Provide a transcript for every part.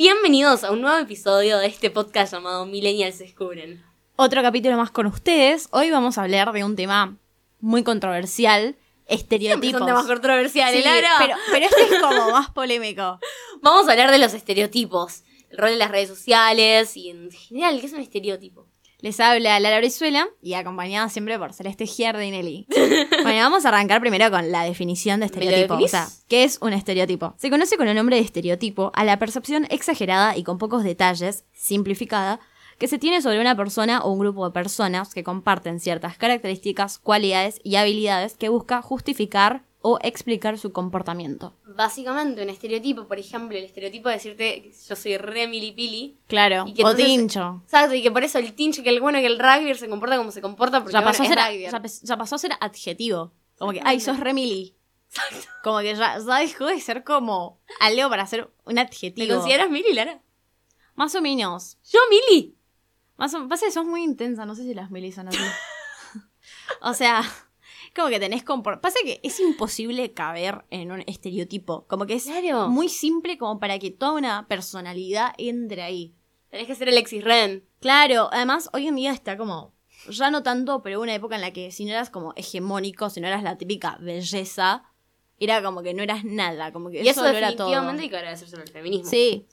Bienvenidos a un nuevo episodio de este podcast llamado Millennials Descubren. Otro capítulo más con ustedes. Hoy vamos a hablar de un tema muy controversial, estereotipos. son temas controversiales, Sí, pero, pero este es como más polémico. Vamos a hablar de los estereotipos, el rol de las redes sociales y en general, ¿qué es un estereotipo? Les habla Lara Brizuela y acompañada siempre por Celeste y Nelly. Bueno, vamos a arrancar primero con la definición de ¿Me lo estereotipo. O sea, ¿qué es un estereotipo? Se conoce con el nombre de estereotipo a la percepción exagerada y con pocos detalles, simplificada, que se tiene sobre una persona o un grupo de personas que comparten ciertas características, cualidades y habilidades que busca justificar o explicar su comportamiento. Básicamente, un estereotipo, por ejemplo, el estereotipo de decirte yo soy re milipili. Claro, Y que o tincho. Exacto, y que por eso el tinche, que el bueno, que el rugby se comporta como se comporta porque Ya bueno, pasó, a es ser, rugby. ya, pasó a ser adjetivo. Como que, ay, sos remili. Como que ya, ya dejó de ser como algo para ser un ¿Te adjetivo. consideras mili, Lara? Más o menos. Yo mili. Más o pasa que sos muy intensa, no sé si las milis son así. o sea, como que tenés compor... Pasa que es imposible caber en un estereotipo. Como que es Claro. muy simple como para que toda una personalidad entre ahí. Tenés que ser Alexis Ren. Claro, además hoy en día está como, ya no tanto, pero una época en la que si no eras como hegemónico, si no eras la típica belleza, era como que no eras nada, como que Y eso no era todo. definitivamente hay que agradecérselo al feminismo. Sí,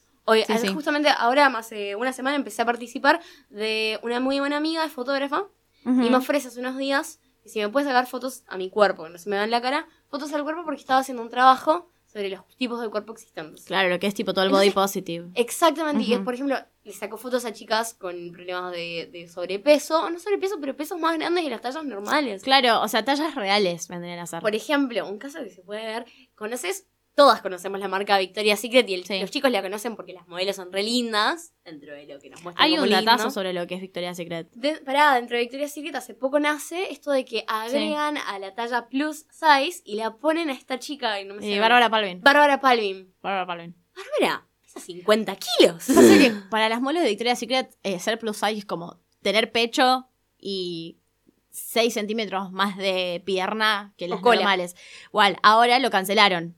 sí. justamente ahora, hace una semana, empecé a participar de una muy buena amiga, es fotógrafa, y me ofrece hace unos días que si me puede sacar fotos a mi cuerpo, que no se me vean la cara, fotos al cuerpo porque estaba haciendo un trabajo sobre los tipos de cuerpo existentes. Claro, lo que es tipo todo el body positive. Exactamente, y es, por ejemplo, le sacó fotos a chicas con problemas de, de sobrepeso, no sobrepeso, pero pesos más grandes que las tallas normales. Claro, o sea, tallas reales vendrían a ser. Por ejemplo, un caso que se puede ver, ¿conoces? Todas conocemos la marca Victoria's Secret y el- Sí. los chicos la conocen porque las modelos son re lindas, dentro de lo que nos muestran Hay un datazo sobre lo que es Victoria's Secret. De, pará, dentro de Victoria's Secret hace poco nace esto de que agregan a la talla plus size y la ponen a esta chica, y no me Eh, sé- Bárbara Palvin. Bárbara Palvin. Bárbara Palvin. Bárbara, pesa 50 kilos. Pasa que para las modelos de Victoria's Secret, eh, ser plus size es como tener pecho y 6 centímetros más de pierna que las cola. normales. Igual, ahora lo cancelaron.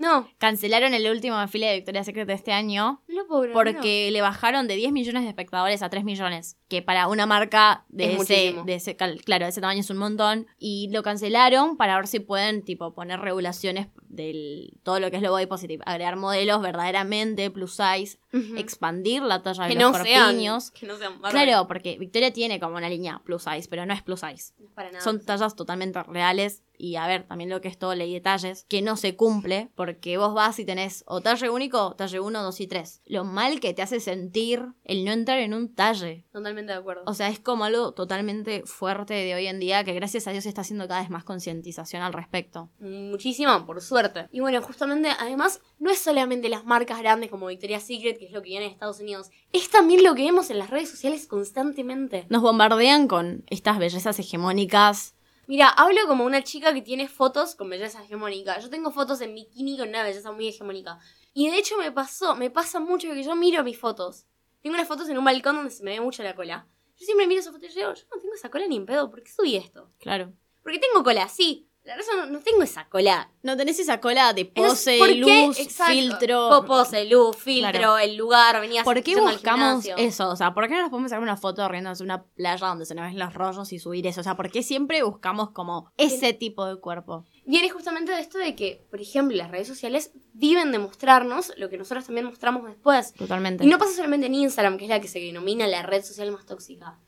No, Cancelaron el último desfile de Victoria's Secret de este año no lo puedo porque le bajaron de 10 millones de espectadores a 3 millones. Que para una marca de Es ese, de ese, claro, de ese tamaño es un montón. Y lo cancelaron para ver si pueden, tipo, poner regulaciones del todo lo que es lo body positive. Agregar modelos verdaderamente plus size, expandir la talla de los no sean, corpiños. que no sean. Claro, porque Victoria tiene como una línea plus size, pero no es plus size. No es para nada. Son tallas totalmente reales. Y a ver, también lo que es todo ley de talles, que no se cumple, porque vos vas y tenés o talle único o talle 1, 2 y 3. Lo mal que te hace sentir el no entrar en un talle. Totalmente de acuerdo. O sea, es como algo totalmente fuerte de hoy en día que gracias a Dios se está haciendo cada vez más concientización al respecto. Muchísima, por suerte. Y bueno, justamente, además, no es solamente las marcas grandes como Victoria's Secret, que es lo que viene en Estados Unidos, es también lo que vemos en las redes sociales constantemente. Nos bombardean con estas bellezas hegemónicas. Mira, hablo como una chica que tiene fotos con belleza hegemónica. Yo tengo fotos en bikini con una belleza muy hegemónica. Y de hecho me pasó, me pasa mucho que yo miro mis fotos. Tengo unas fotos en un balcón donde se me ve mucho la cola. Yo siempre miro esas fotos y digo, yo no tengo esa cola ni en pedo, ¿por qué subí esto? Claro. Porque tengo cola, sí. Verdad no, no tengo esa cola. No tenés esa cola de pose, luz, Exacto. filtro. Po- Pose, luz, filtro, Claro. el lugar, venía ¿Por qué buscamos eso? O sea, ¿por qué no nos podemos sacar una foto riéndonos en una playa donde se nos ven los rollos y subir eso? O sea, ¿por qué siempre buscamos como ese tipo de cuerpo? Viene justamente de esto de que, por ejemplo, las redes sociales viven de mostrarnos lo que nosotros también mostramos después. Totalmente. Y no pasa solamente en Instagram, que es la que se denomina la red social más tóxica.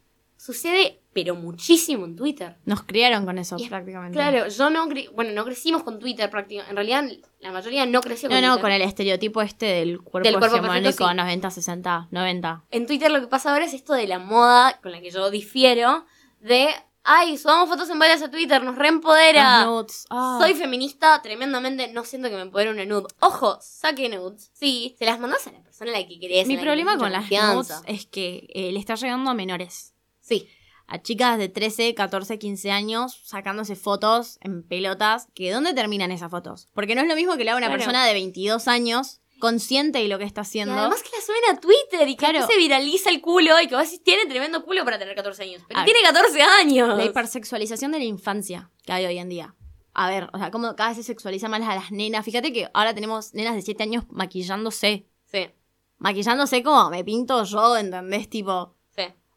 Sucede, pero muchísimo en Twitter. Nos criaron con eso, es- prácticamente. Claro, yo no, bueno, no crecimos con Twitter prácticamente. En realidad, la mayoría no creció con No, no, Twitter. con el estereotipo este del cuerpo, Del cuerpo hegemónico perfecto, sí. 90, 60, 90. En Twitter lo que pasa ahora es esto de la moda, con la que yo difiero, de, ay, subamos fotos en varias a Twitter, nos reempodera. Nudes. Ah. Soy feminista tremendamente, no siento que me empodere una nude. Ojo, saque nudes. Sí, se las mandas a la persona a la que querés. Mi la problema con las nudes es que eh, le está llegando a menores. Sí. A chicas de 13, 14, 15 años sacándose fotos en pelotas. que ¿Dónde terminan esas fotos? Porque no es lo mismo que haga una Claro. persona de 22 años consciente de lo que está Y haciendo. además que la suben a Twitter y que Claro. se viraliza el culo y que vos tiene tremendo culo para tener 14 años. Pero A tiene 14 años. La hipersexualización de la infancia que hay hoy en día. A ver, o sea, cómo cada vez se sexualiza más a las nenas. Fíjate que ahora tenemos nenas de 7 años maquillándose. Sí. maquillándose como me pinto yo, ¿entendés? Tipo.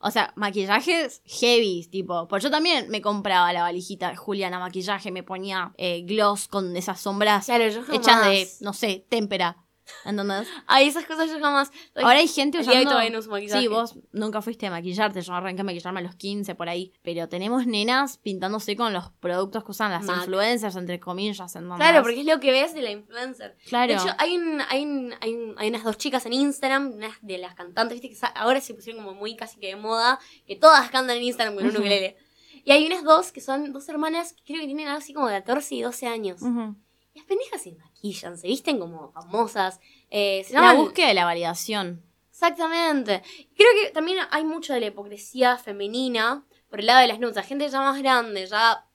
O sea, maquillajes heavy, tipo. Pues yo también me compraba la valijita de Juliana maquillaje, me ponía eh, gloss con esas sombras Claro, yo jamás. hechas de, no sé, témpera. ¿Entendés? Ay, esas cosas yo jamás. Ahora hay gente usando. todavía no uso maquillaje. Sí, vos nunca fuiste a maquillarte. Yo arranqué a maquillarme a los 15 por ahí. Pero tenemos nenas pintándose con los productos que usan las Mac. influencers, entre comillas. ¿entendés? Claro, porque es lo que ves de la influencer. Claro. De hecho, hay, un, hay, un- hay, un- hay unas dos chicas en Instagram, unas de las cantantes, viste, que ahora se pusieron como muy casi que de moda, que todas cantan en Instagram con un ukelele. Y hay unas dos que son dos hermanas que creo que tienen algo así como de 14 y 12 años. Ujú. Y las pendejas se maquillan, se visten como famosas. eh, se La búsqueda de la validación. Exactamente. Creo que también hay mucho de la hipocresía femenina por el lado de las nudes. La gente ya más grande, ya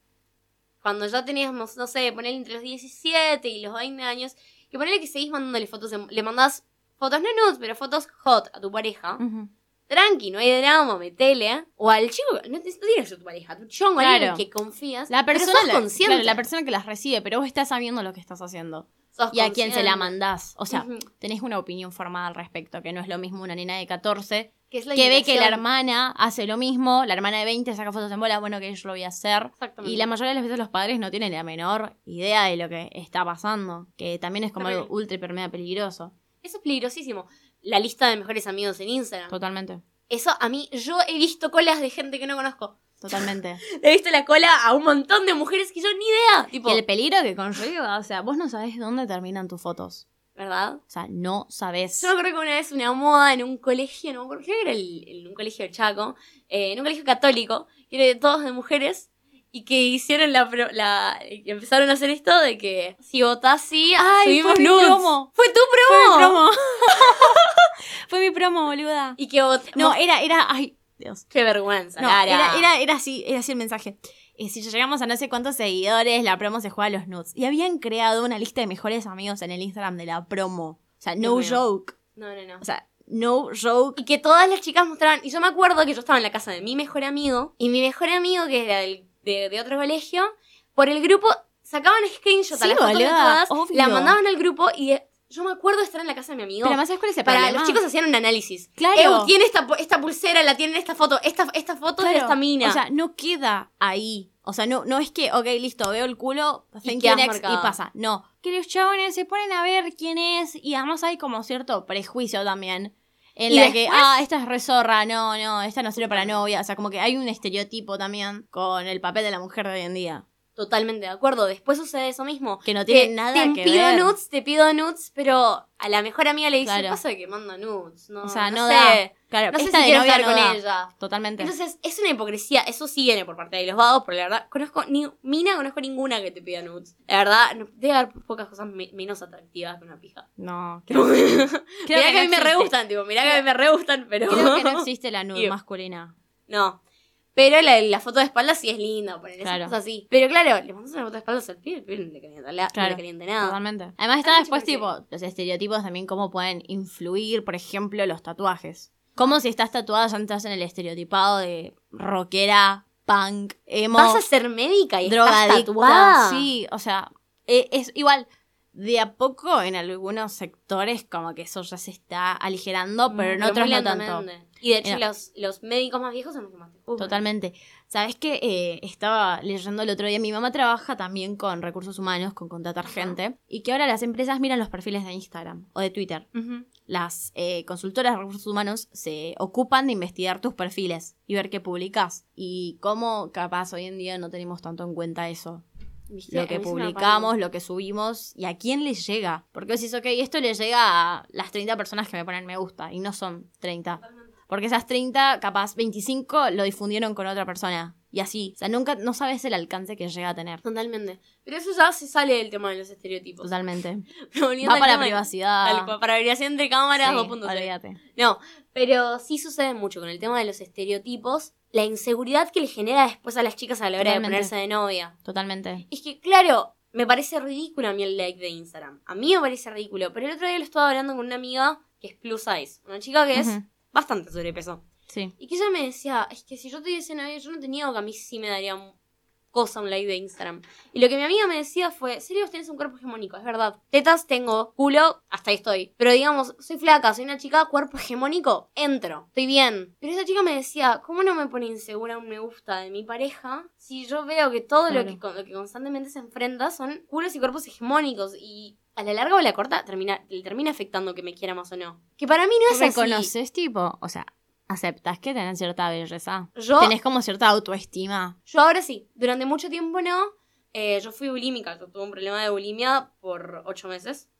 cuando ya teníamos, no sé, poner entre los 17 y los 20 años, que ponerle que seguís mandándole fotos, le mandás fotos no nudes, pero fotos hot a tu pareja. Ujú. Tranqui, no hay drama, metele. O al chico, no, te- no que ser tu pareja, tu chongo, alguien en Claro. el que confías. La pero persona, sos la, consciente. claro, la persona que las recibe, pero vos estás sabiendo lo que estás haciendo. Sos Y a quién se la mandás. O sea, tenés una opinión formada al respecto, que no es lo mismo una nena de 14 Que, la ve que la hermana hace lo mismo, la hermana de 20 saca fotos en bola, bueno, que yo lo voy a hacer. Y la mayoría de las veces los padres no tienen la menor idea de lo que está pasando, que también es como algo ultra mega peligroso. Eso es peligrosísimo. La lista de mejores amigos en Instagram. Totalmente, Eso a mí, yo he visto colas de gente que no conozco. totalmente. He visto la cola a un montón de mujeres que yo ni idea. Tipo, y el peligro que conlleva, o sea, vos no sabés dónde terminan tus fotos. ¿verdad? O sea, no sabés. Yo acuerdo que una vez una moda en un colegio, no me acuerdo, creo que era el- un colegio de Chaco, eh, en un colegio católico, que era de todos de mujeres, y que hicieron la, la que empezaron a hacer esto de que si votás sí, ¡Ay, subimos fue nudes. promo! ¡Fue tu Fue promo! mi promo. Fue mi promo, boluda. Y que vot- No, era, era, ay, Dios. qué vergüenza, No, era, era, era así, era así el mensaje. Eh, si llegamos a no sé cuántos seguidores, la promo se juega a los nudes. Y habían creado una lista de mejores amigos en el Instagram de la promo. O sea, no joke. No, no, no. O sea, no joke. Y que todas las chicas mostraban. Y yo me acuerdo que yo estaba en la casa de mi mejor amigo. Y mi mejor amigo, que era del- de, de otro colegio, por el grupo sacaban screenshot a Sí, las fotos de todas, la mandaban al grupo y yo me acuerdo de estar en la casa de mi amigo. Pero además, ¿sabes cuál es el para problema? los chicos hacían un análisis. Claro. Ew, tiene esta, esta pulsera, la tiene en esta foto, esta, esta foto es de esta mina. O sea, no queda ahí. O sea, no, no es que, ok, listo, veo el culo, thank you next, y pasa. No. Que los chabones se ponen a ver quién es y además hay como cierto prejuicio también. En la que, ah, esta es rezorra, no, no, esta no sirve para novia. O sea, como que hay un estereotipo también con el papel de la mujer de hoy en día. Totalmente de acuerdo. Después sucede eso mismo. Que no tiene nada te que pido ver. nudes, te pido nudes, pero a la mejor amiga le dice, Claro. pasa que manda nudes. No, O sea, no, sé. da. Claro, No sé si quiero estar no con da. ella. Totalmente. Entonces, es una hipocresía. Eso sí viene por parte de los vagos, porque la verdad, conozco ni mina, conozco ninguna que te pida nudes. La verdad, no- debe haber pocas cosas me- menos atractivas que una pija. no, Creo creo, mirá que, a mí me re gustan, tipo, mirá que a mí me re gustan, pero. creo que no existe la nude masculina. No. Pero la, la foto de espalda sí es linda, poner esas Claro. cosas así. Pero claro, le mandas una foto de espalda al pibe, el pibe no le calienta, la- no Claro, le calienta nada. Totalmente. Además está después, tipo, los estereotipos también cómo pueden influir, por ejemplo, los tatuajes. Como si estás tatuada ya entras en el estereotipado de rockera, punk, emo, Vas a ser médica y estás drogadicta. tatuada. Sí, o sea, e- es igual. De a poco en algunos sectores como que eso ya se está aligerando, pero en Pero otros no tanto. Y de hecho, los, los médicos más viejos son los que más te. Totalmente. Sabes que eh, estaba leyendo el otro día, mi mamá trabaja también con recursos humanos, con contratar gente, y que ahora las empresas miran los perfiles de Instagram o de Twitter. Las eh, consultoras de recursos humanos se ocupan de investigar tus perfiles y ver qué publicas. Y cómo capaz hoy en día no tenemos tanto en cuenta eso. ¿Viste? Lo que publicamos, lo que subimos y a quién les llega. Porque es ok, esto le llega a las 30 personas que me ponen me gusta y no son 30. Porque esas 30, capaz 25 lo difundieron con otra persona. Y así. O sea, nunca, no sabes el alcance que llega a tener. Totalmente. Pero eso ya se sale del tema de los estereotipos. Totalmente. Va para la privacidad. al- para variación entre cámaras Sí, 2.0. olvídate. No, pero sí sucede mucho con el tema de los estereotipos. La inseguridad que le genera después a las chicas a la hora de ponerse de novia. Totalmente. Es que, claro, me parece ridículo a mí el like de Instagram. A mí me parece ridículo. Pero el otro día lo estaba hablando con una amiga que es plus size. Una chica que es bastante sobrepeso. Sí. Y que ella me decía, es que si yo tuviese novia, yo no tenía que a mí sí me daría... un- cosa, un live de Instagram. Y lo que mi amiga me decía fue, serio, tenés un cuerpo hegemónico, es verdad. Tetas tengo, culo, hasta ahí estoy. Pero digamos, soy flaca, soy una chica, cuerpo hegemónico, entro, estoy bien. Pero esa chica me decía, ¿cómo no me pone insegura un me gusta de mi pareja si yo veo que todo lo, que, lo que constantemente se enfrenta son culos y cuerpos hegemónicos? Y a la larga o a la corta termina, le termina afectando que me quiera más o no. Que para mí no es así. ¿Reconoces, tipo? O sea, ¿aceptas que tenés cierta belleza? Yo, ¿Tenés como cierta autoestima? yo ahora sí, durante mucho tiempo no. Eh, yo fui bulímica, yo tuve un problema de bulimia por ocho meses.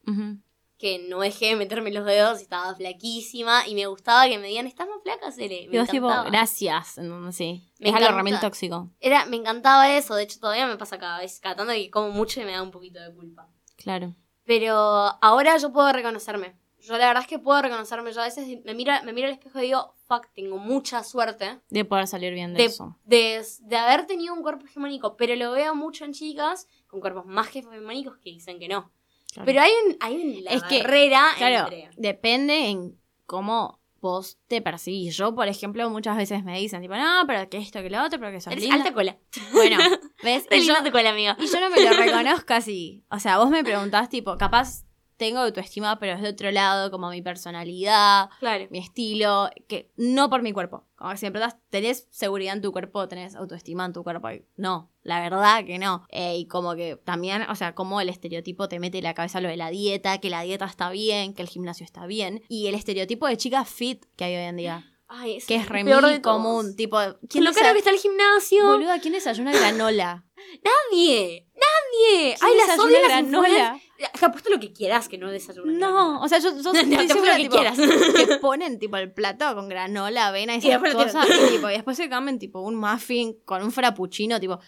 Que no dejé de meterme los dedos y estaba flaquísima y me gustaba que me digan, estás más flaca, Cele. Me tipo, gracias. Sí. Me es algo realmente tóxico. Era, me encantaba eso, de hecho todavía me pasa cada vez, cada tanto que como mucho y me da un poquito de culpa. Claro. Pero ahora yo puedo reconocerme. Yo la verdad es que puedo reconocerme. Yo a veces me miro, me miro al espejo y digo, fuck, tengo mucha suerte De poder salir bien de, de, eso. de, de haber tenido un cuerpo hegemónico. Pero lo veo mucho en chicas con cuerpos más hegemónicos que dicen que no. Claro. Pero hay un, hay un la Es que, barrera Claro, entre... depende en cómo vos te percibís. Yo, por ejemplo, muchas veces me dicen, tipo, no, pero que esto, que lo otro, pero que sos Eres linda. alta cola. Bueno, ¿ves? Y yo, alta cola, amiga. y yo no me lo reconozco así. O sea, vos me preguntás, tipo, capaz tengo autoestima, pero es de otro lado, como mi personalidad, Claro. mi estilo, que no por mi cuerpo. Como que si me preguntas, ¿tenés seguridad en tu cuerpo? ¿Tenés autoestima en tu cuerpo? No, la verdad que no. Eh, y como que también, o sea, como el estereotipo te mete en la cabeza lo de la dieta, que la dieta está bien, que el gimnasio está bien. Y el estereotipo de chica fit que hay hoy en día, Ay, es que es re mil común. Tipo, ¿Quién lo caro que está el gimnasio? Boluda, ¿quién desayuna granola? Nadie. Nadie. ¿Quién Ay, las odio las granola? apuesto lo que quieras que no desayunen. No, o sea, yo, yo estoy segura, lo que tipo, quieras. que ponen tipo el plato con granola, avena y esas cosas. Y, tipo, y después se comen tipo un muffin con un frappuccino, tipo.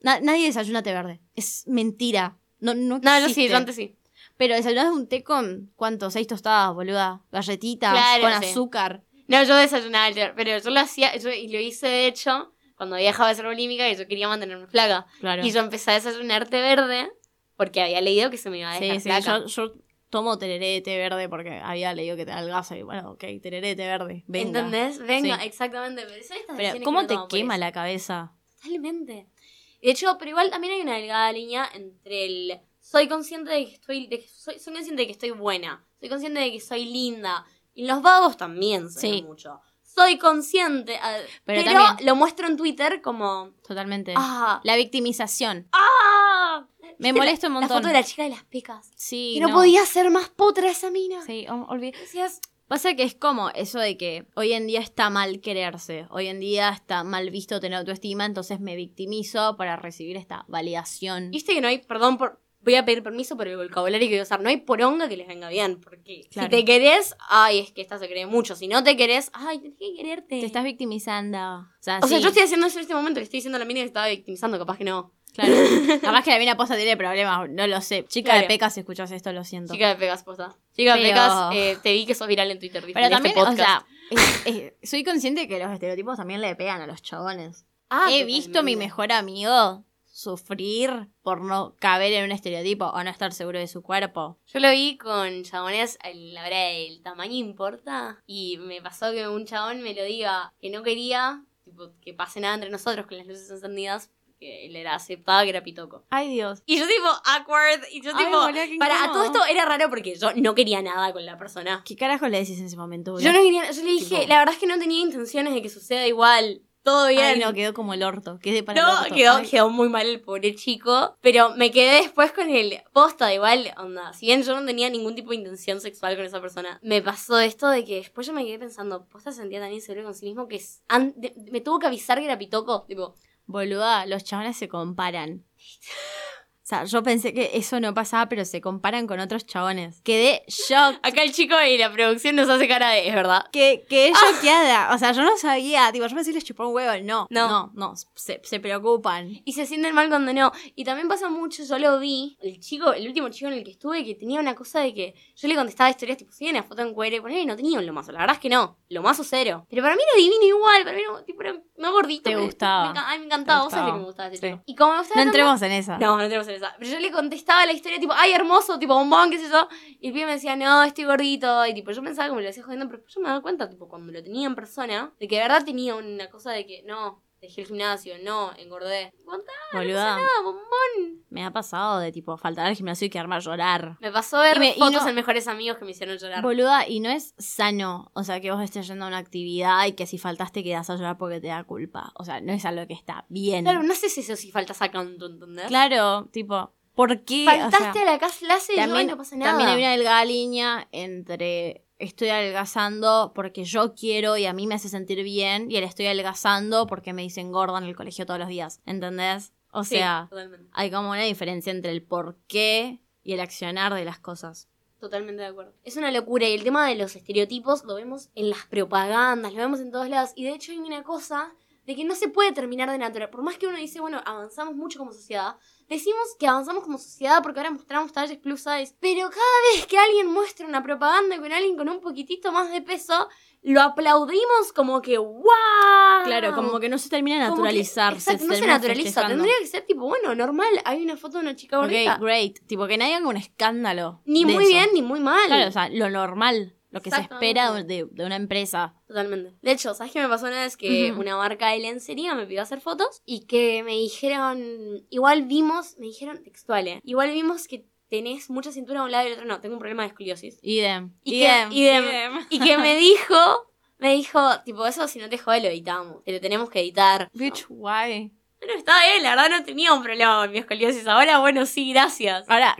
na- nadie desayuna té verde. Es mentira. No, no, No, yo sí, existe. yo antes sí. Pero desayunas un té con, ¿cuánto? Seis tostadas, boluda. Galletitas, Claro, con sí. azúcar. No, yo desayunaba ayer, pero yo lo hacía, yo, y lo hice de hecho cuando había dejado de ser bulímica y yo quería mantenerme flaca. Claro. Y yo empecé a desayunar té verde porque había leído que se me iba a dejar sí, yo, yo tomo tereré de té verde porque había leído que te adelgaza y bueno, ok, tereré de té verde. Venga. ¿Entendés? Venga, Sí. exactamente. Pero, estas Pero, ¿cómo que te quema eso. la cabeza? Totalmente. De hecho, pero igual también hay una delgada línea entre el soy consciente de que estoy, de que soy, soy consciente de que estoy buena, soy consciente de que soy linda. Y los vagos también se ve Sí. mucho. Soy consciente, ah, Pero pero, también- lo muestro en Twitter como Totalmente. ah, La victimización. ah. Me ¿Viste molesta un montón. La foto de la chica de las pecas. Sí, que no, no. podía ser más potra esa mina. Sí, ol- olvidé. Pasa que es como eso de que hoy en día está mal quererse, hoy en día está mal visto tener autoestima, entonces me victimizo para recibir esta validación. Viste que no hay, perdón por. Voy a pedir permiso por el vocabulario que voy a usar. No hay poronga que les venga bien. Porque Claro. si te querés, ay, es que esta se cree mucho. Si no te querés, ay, tenés que quererte. Te estás victimizando. O sea, O sea, sí, yo estoy haciendo eso en este momento. Le estoy diciendo a la mina que estaba victimizando. Capaz que no. claro. Capaz que la mina posta tiene problemas, no lo sé. Chica Claro. de pecas, si escuchas esto, lo siento. Chica de Pegas, posta. Chica de Pero- Pegas, eh, te vi que sos viral en Twitter. Pero en este también, o sea, es- es- soy consciente que los estereotipos también le pegan a los chabones. Ah, He visto a mi totalmente. mejor amigo sufrir por no caber en un estereotipo o no estar seguro de su cuerpo. Yo lo vi con chabones, el- la verdad, el tamaño importa. Y me pasó que un chabón me lo diga que no quería tipo, que pase nada entre nosotros con las luces encendidas. Que él era aceptaba que era pitoco. Ay, Dios. Y yo tipo, awkward. Y yo Ay, tipo, para a todo esto era raro porque yo no quería nada con la persona. ¿Qué carajo le decís en ese momento? Yo no quería, yo le dije, Tipo- la verdad es que no tenía intenciones de que suceda igual. Todo bien. Ay, no, quedó como el orto. Quedé para el No, orto. quedó, quedó muy mal el pobre chico. Pero me quedé después con el posta, igual, onda. Si bien yo no tenía ningún tipo de intención sexual con esa persona, me pasó esto de que después yo me quedé pensando, posta se sentía tan inseguro con sí mismo que me tuvo que avisar que era pitoco. Tipo, Boluda, los chabones se comparan. O sea, yo pensé que eso no pasaba, pero se comparan con otros chabones. Quedé shock. acá el chico y la producción nos hace cara de, es verdad. Que, que choqueada. O sea, yo no sabía. Tipo, yo pensé que les chupó un huevo. No, No. no, no. Se, se preocupan. Y se sienten mal cuando no. Y también pasa mucho, yo lo vi, el chico, el último chico en el que estuve, que tenía una cosa de que yo le contestaba historias tipo, si una foto en cuero y poner y no tenía un lomazo. La verdad es que no. Lomazo cero. Pero para mí era divino igual, para mí era tipo, era no gordito. Te me- gustaba. Me, enca- ay, me encantaba. Vos sabés que me gustaba ese Sí. chico. Y como me gustaba No tanto- entremos en esa. No, no tenemos en esa. Pero yo le contestaba la historia tipo, ay, hermoso, tipo bombón, qué sé yo. Y el pibe me decía, no, estoy gordito. Y tipo, yo pensaba que me lo hacía jodiendo, pero yo me daba cuenta, tipo, cuando lo tenía en persona, de que de verdad tenía una cosa de que, no, dejé el gimnasio, no, engordé. Contá, Boluda. no, bombón. Me ha pasado de tipo faltar al gimnasio y quedarme a llorar. Me pasó ver Y me- y fotos no- en mejores amigos que me hicieron llorar. Boluda, y no es sano, o sea, que vos estés yendo a una actividad y que si faltaste quedas a llorar porque te da culpa. O sea, no es algo que está bien. Claro, no sé si eso si faltas a canto, ¿entendés? Claro, tipo, ¿por qué? O sea, Faltaste a la clase y yo, también, "Ay, no pasa nada. también hay una delgada línea entre estoy adelgazando porque yo quiero y a mí me hace sentir bien y el estoy adelgazando porque me dicen gorda en el colegio todos los días, ¿entendés? O Sí, sea, totalmente. hay como una diferencia entre el por qué y el accionar de las cosas. Totalmente de acuerdo. Es una locura y el tema de los estereotipos lo vemos en las propagandas, lo vemos en todos lados. Y de hecho hay una cosa de que no se puede terminar de natural. Por más que uno dice, bueno, avanzamos mucho como sociedad, decimos que avanzamos como sociedad porque ahora mostramos talles plus size. Pero cada vez que alguien muestra una propaganda con alguien con un poquitito más de peso, lo aplaudimos como que ¡wow! Claro, como que no se termina de que- naturalizar. exacto, no se naturaliza. Tendría que ser tipo, bueno, normal. Hay una foto de una chica gordita. Ok, great. Tipo, que nadie haga un escándalo. Ni muy eso. bien, ni muy mal. Claro, o sea, lo normal, lo que se espera de, de una empresa. Totalmente. De hecho, ¿sabes qué me pasó una vez? Que una marca de lencería me pidió hacer fotos y que me dijeron, igual vimos, me dijeron textuales, igual vimos que tenés mucha cintura de un lado y del otro no, tengo un problema de escoliosis. Idem. Y que- idem. idem. Y que me dijo, me dijo, tipo, eso si no te jode lo editamos, te lo tenemos que editar. Bitch, why? Pero está bien, la verdad no tenía un problema con mi escoliosis. Ahora, bueno, sí, gracias. Ahora,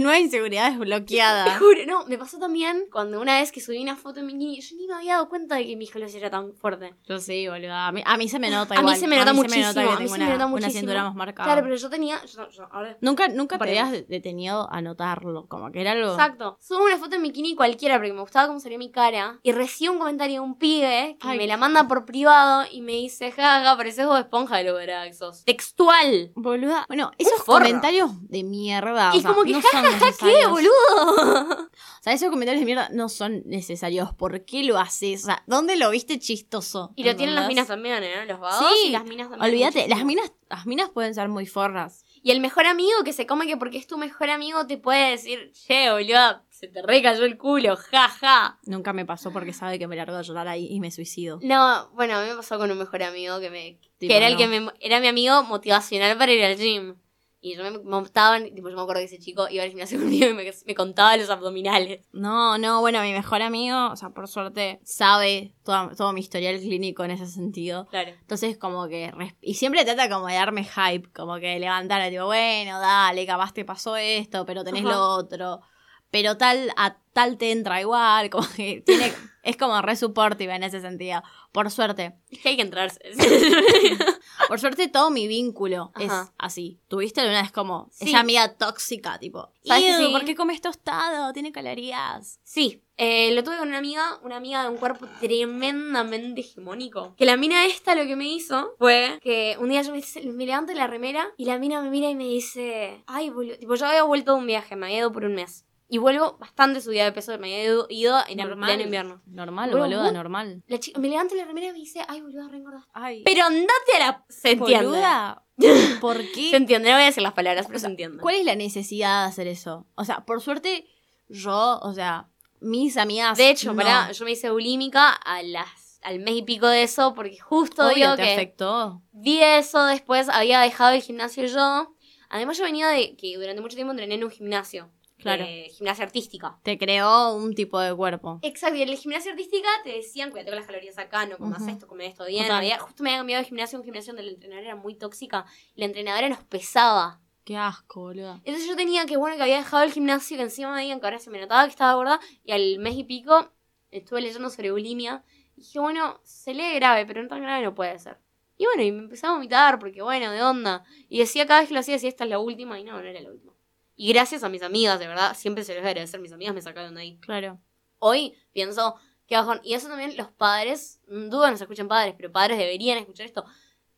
nueva inseguridad Te desbloqueada. juro, no, me pasó también cuando una vez que subí una foto en bikini, yo ni me había dado cuenta de que mi escoliosis era tan fuerte. Yo sí, boluda. A mí, a mí se me nota A mí igual. se me nota que muchísimo, que a mí tengo se me una, nota una muchísimo. cintura más marcada. Claro, pero yo tenía. yo- yo- ahora- Nunca, nunca te habías detenido a notarlo. Como que era algo. Exacto. Subo una foto en bikini cualquiera porque me gustaba cómo salía mi cara. Y recibo un comentario de un pibe que Ay. me la manda por privado y me dice, jaja, pareces vos esponja de lo sos. Textual. Boluda. Bueno, esos comentarios de mierda. Y o sea, como que, no ja, ja, ja, ¿qué, necesarios. boludo? O sea, esos comentarios de mierda no son necesarios. ¿Por qué lo haces? O sea, ¿dónde lo viste chistoso? Y lo tienen las minas también, ¿eh? Los vagos Sí, y las minas también. Olvídate, las minas, las minas pueden ser muy forras. Y el mejor amigo que se come que porque es tu mejor amigo te puede decir, che, boludo, se te recayó el culo, jaja. Nunca me pasó porque sabe que me largo de llorar ahí y me suicido. No, bueno, a mí me pasó con un mejor amigo que me Tipo, que era el que me, era mi amigo motivacional para ir al gym. Y yo me montaba, tipo, yo me acuerdo que ese chico iba al gimnasio conmigo y me, me contaba los abdominales. No, no, bueno, mi mejor amigo, o sea, por suerte, sabe toda- todo mi historial clínico en ese sentido. Claro. Entonces, como que. Y siempre trata como de darme hype, como que levantar, tipo, bueno, dale, capaz te pasó esto, pero tenés Ajá. lo otro. Pero tal, a tal te entra igual, como que tiene. es como re supportive en ese sentido. Por suerte. Es que hay que entrarse. Por suerte, todo mi vínculo es así. Tuviste alguna vez como Sí. esa amiga tóxica, tipo, ¿Sabes que "Ew, sí? ¿por qué comes tostado? Tiene calorías. sí, eh, lo tuve con una amiga, una amiga de un cuerpo tremendamente hegemónico. Que la mina esta lo que me hizo fue que un día yo me, me levanto la remera y la mina me mira y me dice, ay, boludo, tipo yo había vuelto de un viaje, me había ido por un mes. Y vuelvo bastante subida de peso, me había ido, en el pleno invierno. Normal, boluda, normal. La chica, me levanto la remera y me dice, ay, boludo, re. Ay. Pero andate a la... Se entiende. Boluda, ¿por Se qué? entiende, no voy a decir las palabras, pero se entiende. ¿Cuál es la necesidad de hacer eso? O sea, por suerte, yo, o sea, mis amigas. De hecho, no. pará, yo me hice bulímica a las, al mes y pico de eso porque justo Obvio, digo te que afectó. vi eso, después había dejado el gimnasio yo. Además yo venía de que durante mucho tiempo entrené en un gimnasio. Claro. de gimnasia artística. Te creó un tipo de cuerpo. Exacto, y en la gimnasia artística te decían, cuídate con las calorías acá, no comas Ujú. esto, come esto bien. Había- justo me había cambiado de gimnasio a un gimnasio donde la entrenadora era muy tóxica y la entrenadora nos pesaba. Qué asco, boluda. Entonces yo tenía que, bueno, que había dejado el gimnasio, que encima me digan que ahora se me notaba que estaba gorda, y al mes y pico estuve leyendo sobre bulimia, y dije, bueno, se lee grave, pero no tan grave no puede ser. Y bueno, y me empecé a vomitar, porque bueno, de onda. Y decía cada vez que lo hacía, decía, esta es la última, y no, no era la última. Y gracias a mis amigas, de verdad, siempre se les voy a agradecer, mis amigas me sacaron de ahí. Claro. Hoy pienso que bajón, y eso también los padres, mm, dudo no se escuchen padres, pero padres deberían escuchar esto.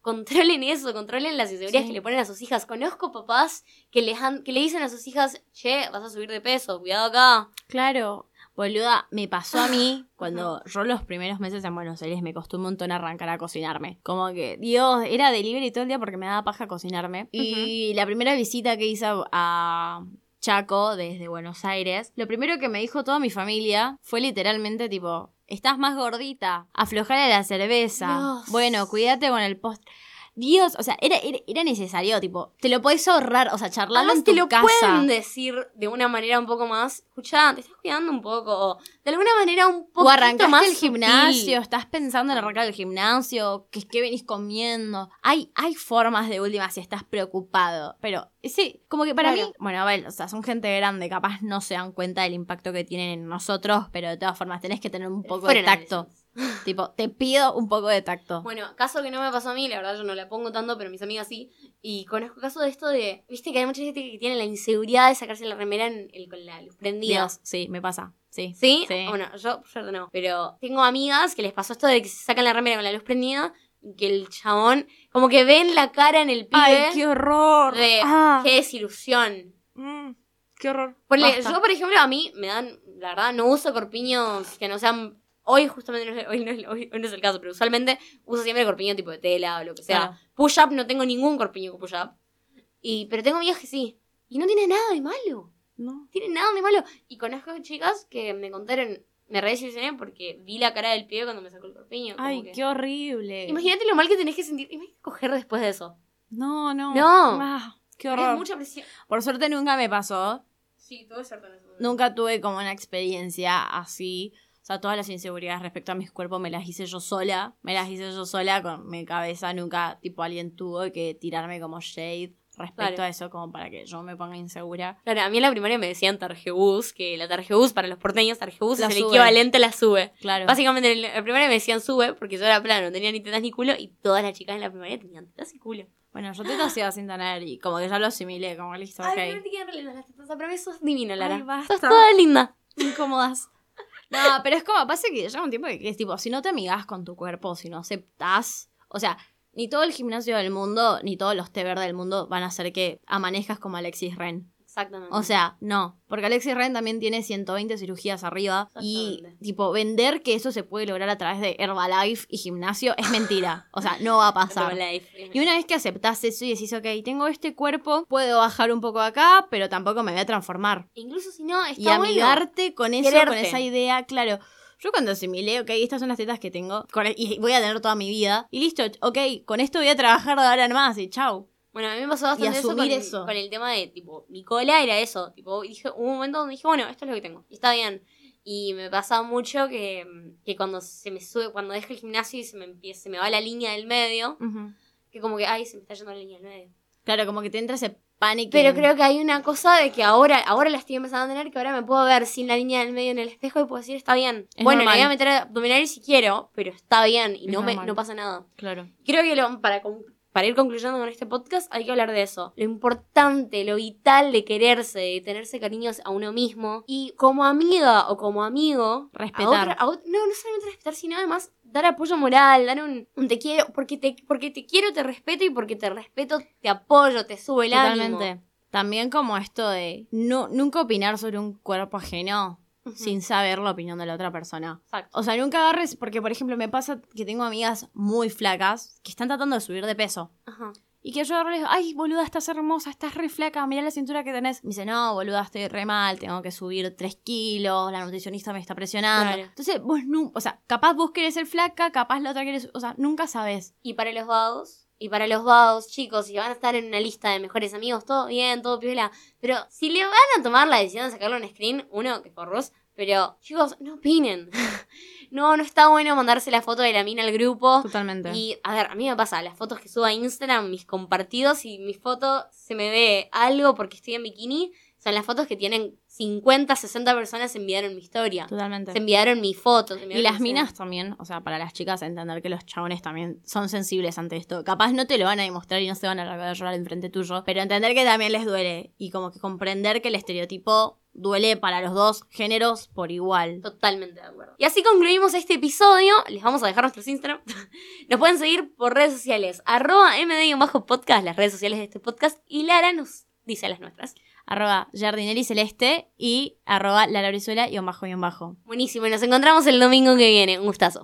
Controlen eso, controlen las inseguridades Sí. que le ponen a sus hijas. Conozco papás que, les han- que le dicen a sus hijas, che, vas a subir de peso, cuidado acá. Claro. Boluda, me pasó a mí cuando yo los primeros meses en Buenos Aires me costó un montón arrancar a cocinarme. Como que, Dios, era delivery todo el día porque me daba paja cocinarme. Y la primera visita que hice a, a Chaco desde Buenos Aires, lo primero que me dijo toda mi familia fue literalmente tipo, estás más gordita, aflojale la cerveza, Dios. bueno, cuídate con el postre. Dios, o sea, era, era, era necesario, tipo, te lo podés ahorrar, o sea, charlarlo Además en tu te lo casa. pueden decir de una manera un poco más, escuchá, te estás cuidando un poco, o de alguna manera un poco más el gimnasio, sutil. estás pensando en arrancar el gimnasio, que es que venís comiendo. Hay, hay formas de última si estás preocupado. Pero sí, como que para mí, bueno, a ver, o sea, son gente grande, capaz no se dan cuenta del impacto que tienen en nosotros, pero de todas formas tenés que tener un poco de tacto. Tipo, te pido un poco de tacto. Bueno, caso que no me pasó a mí, la verdad yo no la pongo tanto, pero mis amigas sí. Y conozco casos de esto de, viste que hay mucha gente que tiene la inseguridad de sacarse la remera en el, con la luz prendida. Dios, sí, me pasa. Sí. ¿Sí? Sí. Bueno, yo, por suerte no. Pero tengo amigas que les pasó esto de que se sacan la remera con la luz prendida y que el chabón, como que ven la cara en el pibe Ay, qué horror. de Ah, qué desilusión. mm, qué horror. Ponle, yo, por ejemplo, a mí me dan, la verdad, no uso corpiños que no sean. Hoy, justamente, no es, hoy, no es, hoy- no es el caso, pero usualmente uso siempre corpiño tipo de tela o lo que sea. Push-up, no tengo ningún corpiño con push-up. Y, pero tengo amigas que sí. Y no tiene nada de malo. No. tiene nada de malo. Y conozco chicas que me contaron, me re desilusioné porque vi la cara del pibe cuando me sacó el corpiño. Ay, que- qué horrible. Imagínate lo mal que tenés que sentir. Imagínate coger después de eso. No, no. No. Ah, qué Es horror. mucha presión. Por suerte nunca me pasó. Sí, tuve suerte en eso. Nunca tuve como una experiencia así. O sea, todas las inseguridades respecto a mis cuerpos me las hice yo sola. Me las hice yo sola con mi cabeza. Nunca, tipo, alguien tuvo que tirarme como shade respecto Claro. a eso, como para que yo me ponga insegura. Claro, a mí en la primaria me decían tarjebús, que la tarjebús para los porteños, tarjebús es el sube. equivalente a la sube. Claro. Básicamente en la primaria me decían sube porque yo era plano, no tenía ni tetas ni culo y todas las chicas en la primaria tenían tetas y culo. Bueno, yo te hacía sin tener y como que ya lo asimilé, como listo, Ay, ok. no te quedan lindas las tetas, pero mí sos divina, Lara. Ay, basta. sos toda linda. incómodas. No, pero es como, pasa que llega un tiempo que es tipo, si no te amigas con tu cuerpo, si no aceptás, o sea, ni todo el gimnasio del mundo, ni todos los té verde del mundo van a hacer que amanezcas como Alexis Ren. Exactamente. O sea, no, porque Alexis Ren también tiene 120 cirugías arriba y tipo, vender que eso se puede lograr a través de Herbalife y gimnasio es mentira, o sea, no va a pasar. Herbalife. Y una vez que aceptás eso y decís, ok, tengo este cuerpo, puedo bajar un poco acá, pero tampoco me voy a transformar Incluso si no, está y bueno. amigarte con eso, con Quererte. esa idea, claro. Yo cuando asimilé, ok, estas son las tetas que tengo con- y voy a tener toda mi vida. Y listo, ok, con esto voy a trabajar de ahora en más y chau. Bueno, a mí me pasó bastante eso con, eso. con el tema de, tipo, mi cola era eso. Tipo, dije, hubo un momento donde dije, bueno, esto es lo que tengo. Y está bien. Y me pasa mucho que, que cuando se me sube, cuando dejo el gimnasio y se me empieza, se me va la línea del medio, que como que, ay, se me está yendo la línea del medio. Claro, como que te entra ese pánico. Pero creo que hay una cosa de que ahora, ahora la estoy empezando a tener, que ahora me puedo ver sin la línea del medio en el espejo y puedo decir, está bien. Es bueno, normal. le voy a meter abdominales si quiero, pero está bien y Es no, me, no pasa nada. Claro. Creo que lo- para, con- para ir concluyendo con este podcast hay que hablar de eso. Lo importante, lo vital de quererse, de tenerse cariños a uno mismo. Y como amiga o como amigo, a Respetar. otra- a ot- no, no solamente respetar, sino además dar apoyo moral, dar un, un te quiero, porque te, porque te quiero, te respeto y porque te respeto, te apoyo, te sube el ánimo. Totalmente. También como esto de no, nunca opinar sobre un cuerpo ajeno Sin saber la opinión de la otra persona. Exacto. O sea, nunca agarres, porque por ejemplo me pasa que tengo amigas muy flacas que están tratando de subir de peso. Ajá. Y que yo les digo, ay, boluda, estás hermosa, estás re flaca, mira la cintura que tenés. Me dice, no, boluda, estoy re mal, tengo que subir 3 kilos, la nutricionista me está presionando. Claro. Entonces, vos no, o sea, capaz vos querés ser flaca, capaz la otra querés, o sea, nunca sabes. Y para los vagos, y para los vagos, chicos, si van a estar en una lista de mejores amigos, todo bien, todo piola. Pero si le van a tomar la decisión de sacarlo en screen, uno, que por vos, pero chicos, no opinen. no, no está bueno mandarse la foto de la mina al grupo. Totalmente. Y, a ver, a mí me pasa, las fotos que subo a Instagram, mis compartidos y mi foto se me ve algo porque estoy en bikini, son las fotos que tienen 50, 60 personas enviaron mi historia. Totalmente. Se enviaron mi foto. se Y enviaron las minas también, o sea, para las chicas entender que los chabones también son sensibles ante esto. Capaz no te lo van a demostrar y no se van a largar a llorar enfrente tuyo, pero entender que también les duele y como que comprender que el estereotipo duele para los dos géneros por igual. Totalmente de acuerdo. Y así concluimos este episodio. Les vamos a dejar nuestros Instagram. Nos pueden seguir por redes sociales. Arroba MD-podcast, las redes sociales de este podcast. Y Lara nos dice las nuestras. Arroba Jardinelli Celeste y arroba La Laurizuela y un y un. Buenísimo. Nos encontramos el domingo que viene. Un gustazo.